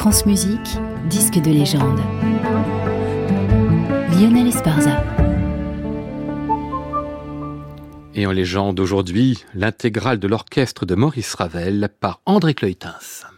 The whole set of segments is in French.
France Musique, disque de légende. Lionel Esparza. Et en légende aujourd'hui, l'intégrale de l'orchestre de Maurice Ravel par André Cloytens.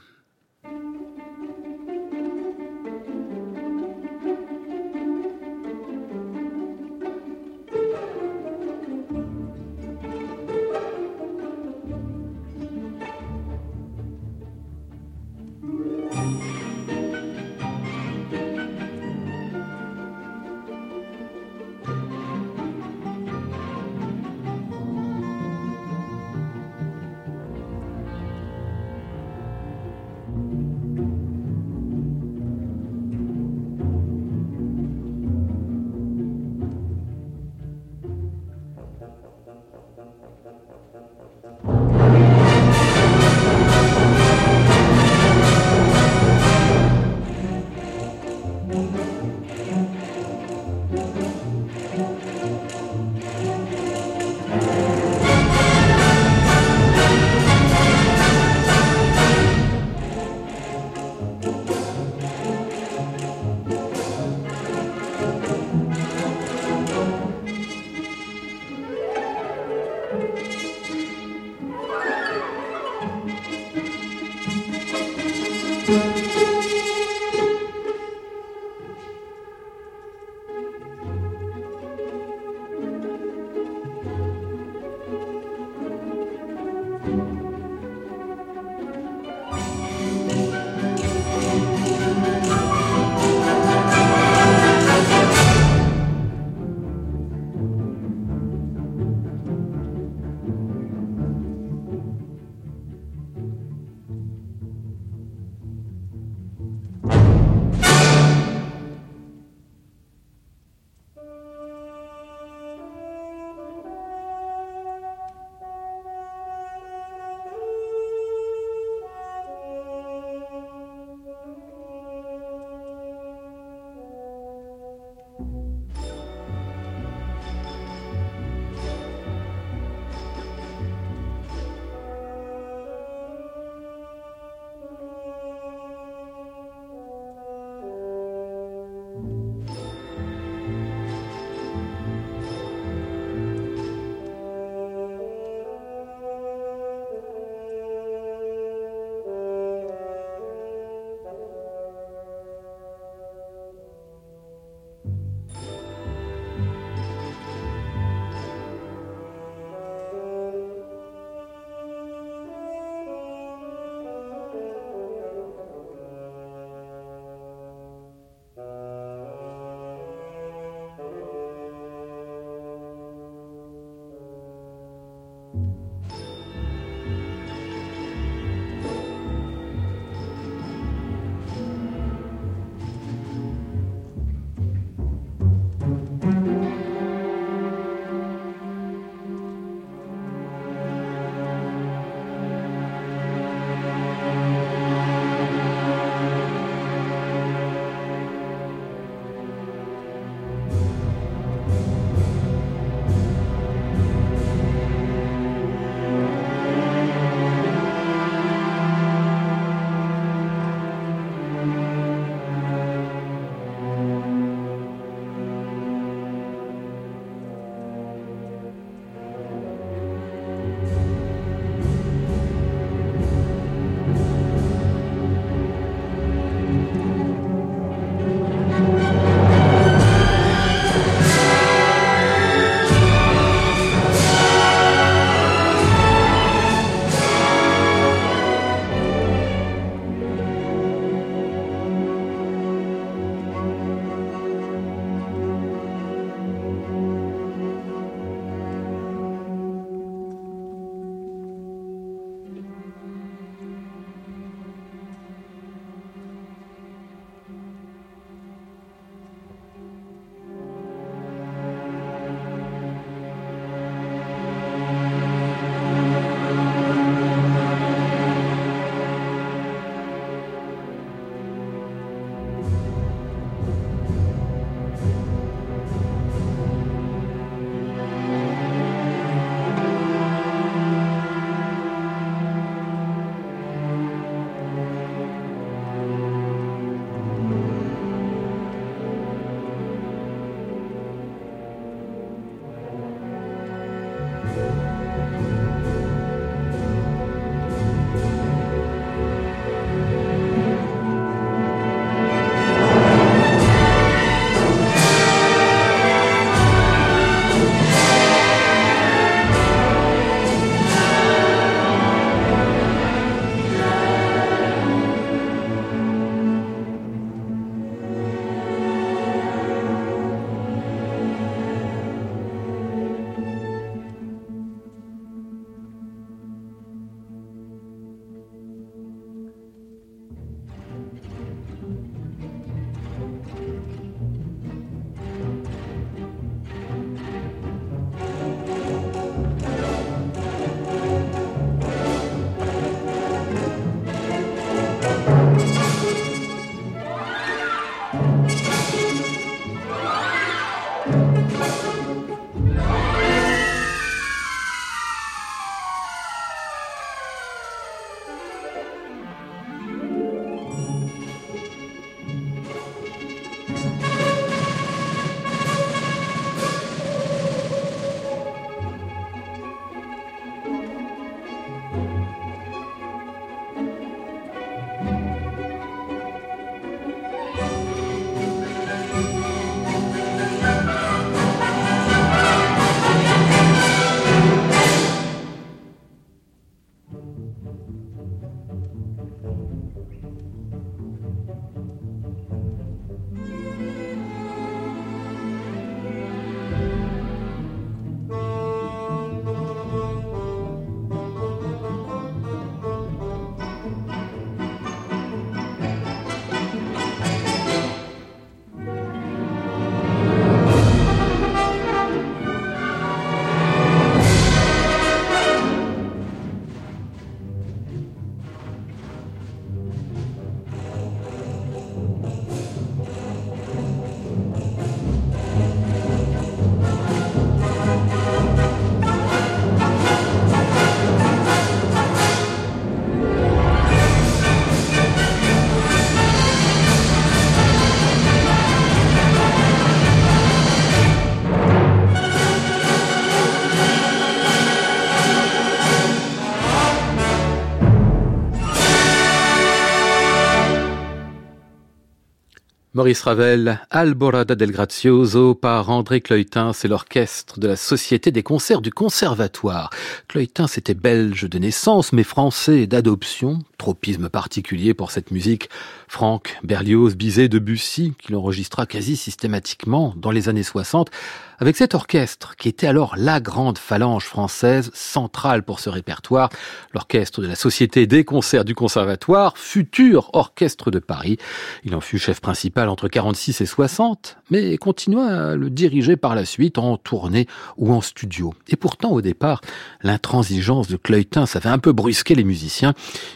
Maurice Ravel, Alborada del Grazioso par André Cloytin, c'est l'orchestre de la Société des concerts du Conservatoire. Cloytin, était belge de naissance, mais français d'adoption. Tropisme particulier pour cette musique. Franck, Berlioz, Bizet, Debussy, qu'il enregistra quasi systématiquement dans les années 60, avec cet orchestre qui était alors la grande phalange française centrale pour ce répertoire, l'orchestre de la Société des concerts du Conservatoire, futur orchestre de Paris. Il en fut chef principal entre 46 et 60, mais continua à le diriger par la suite en tournée ou en studio. Et pourtant, au départ, l'intransigeance de Cleutin, ça avait un peu brusqué les musiciens.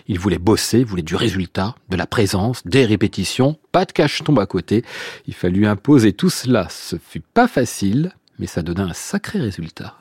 Il voulait bosser, voulait du résultat, de la présence, des répétitions, pas de cache-tombe à côté. Il fallut imposer tout cela. Ce fut pas facile, mais ça donna un sacré résultat.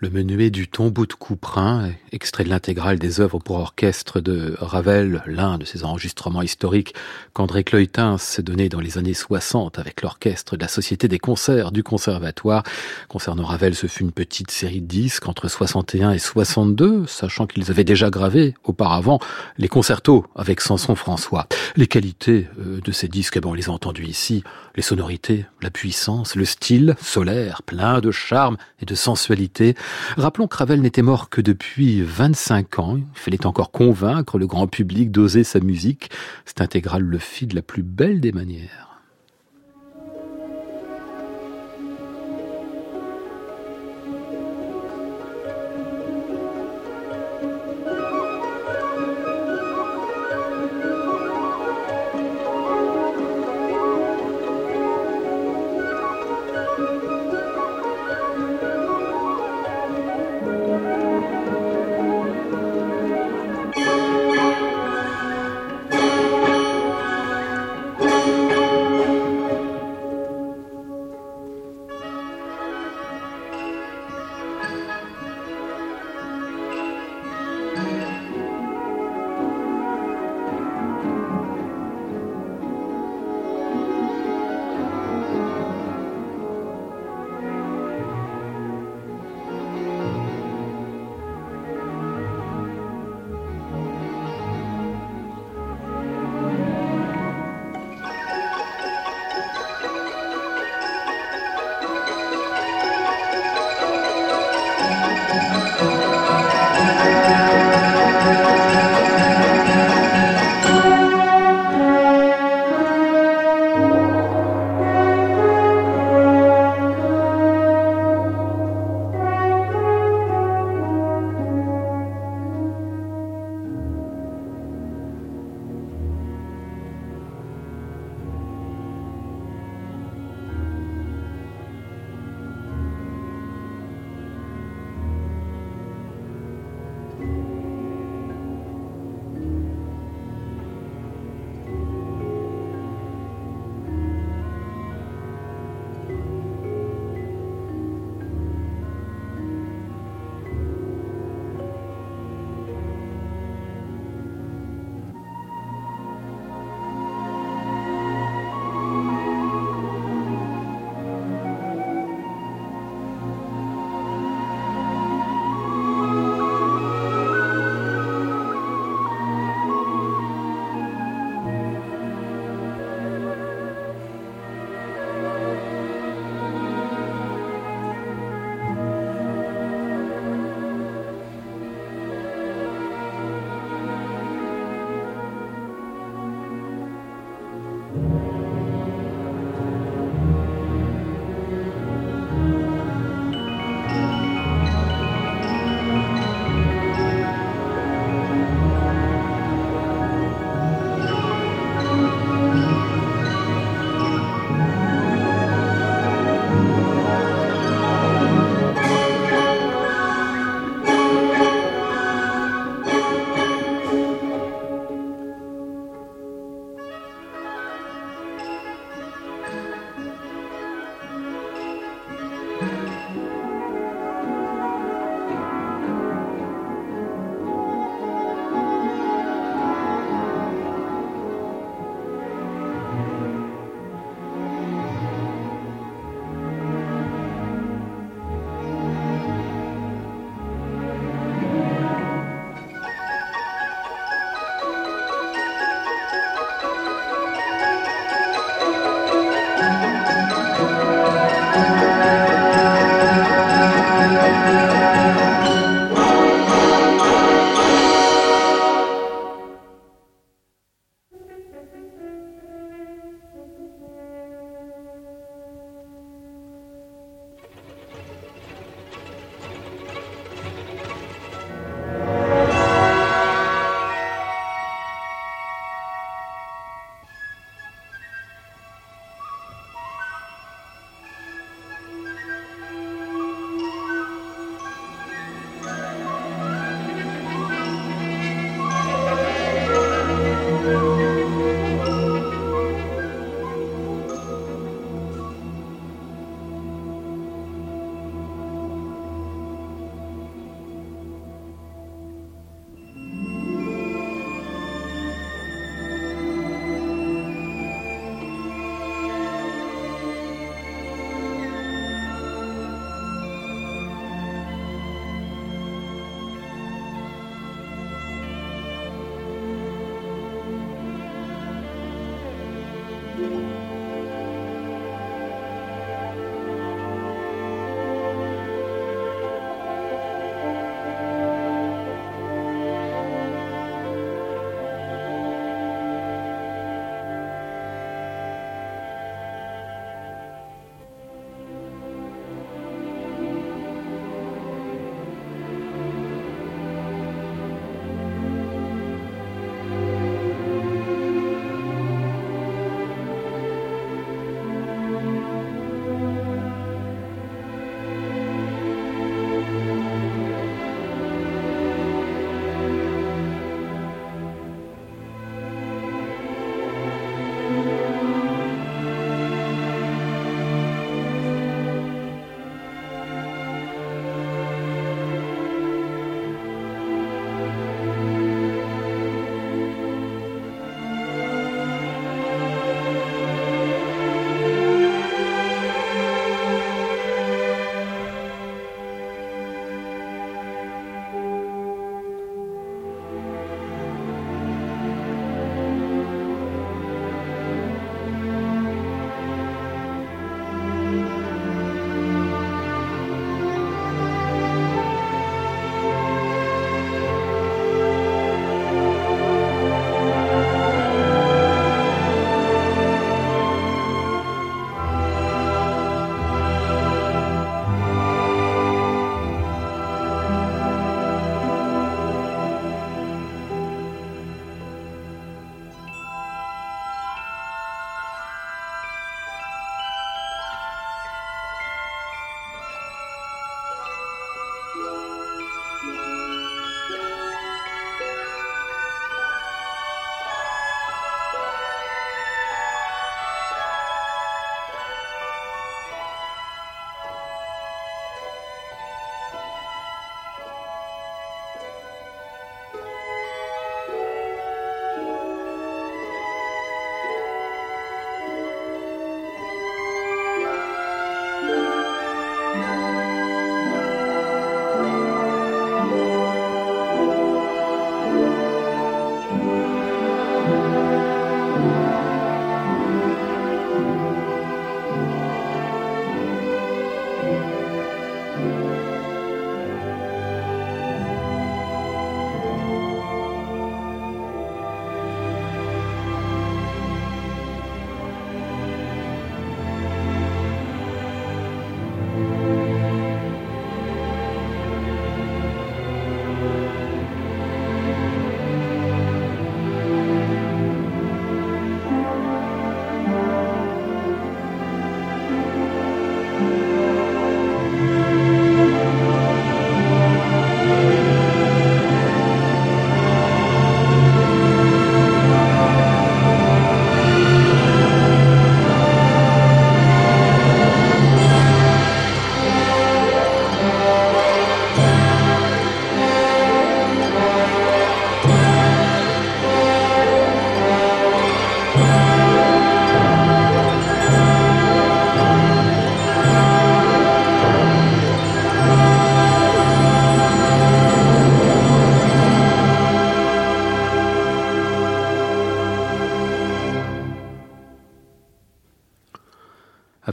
Le menuet du tombeau de Couperin, extrait de l'intégrale des œuvres pour orchestre de Ravel, l'un de ses enregistrements historiques qu'André Cloytin s'est donné dans les années 60 avec l'orchestre de la Société des concerts du Conservatoire. Concernant Ravel, ce fut une petite série de disques entre 61 et 62, sachant qu'ils avaient déjà gravé auparavant les concertos avec Samson François. Les qualités euh, de ces disques, eh ben, on les a entendus ici, les sonorités, la puissance, le style solaire, plein de charme et de sensualité. Rappelons que Ravel n'était mort que depuis 25 ans. Il fallait encore convaincre le grand public d'oser sa musique. Cet intégral le fit de la plus belle des manières.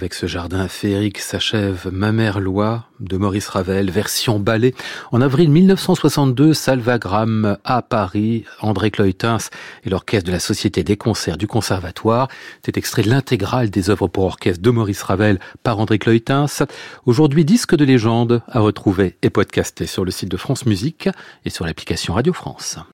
Avec ce jardin féerique s'achève Ma mère loi de Maurice Ravel, version ballet. En avril 1962, Salvagram à Paris, André Cloytens et l'orchestre de la Société des concerts du Conservatoire. C'est extrait de l'intégrale des œuvres pour orchestre de Maurice Ravel par André Cloytens. Aujourd'hui, disque de légende à retrouver et podcasté sur le site de France Musique et sur l'application Radio France.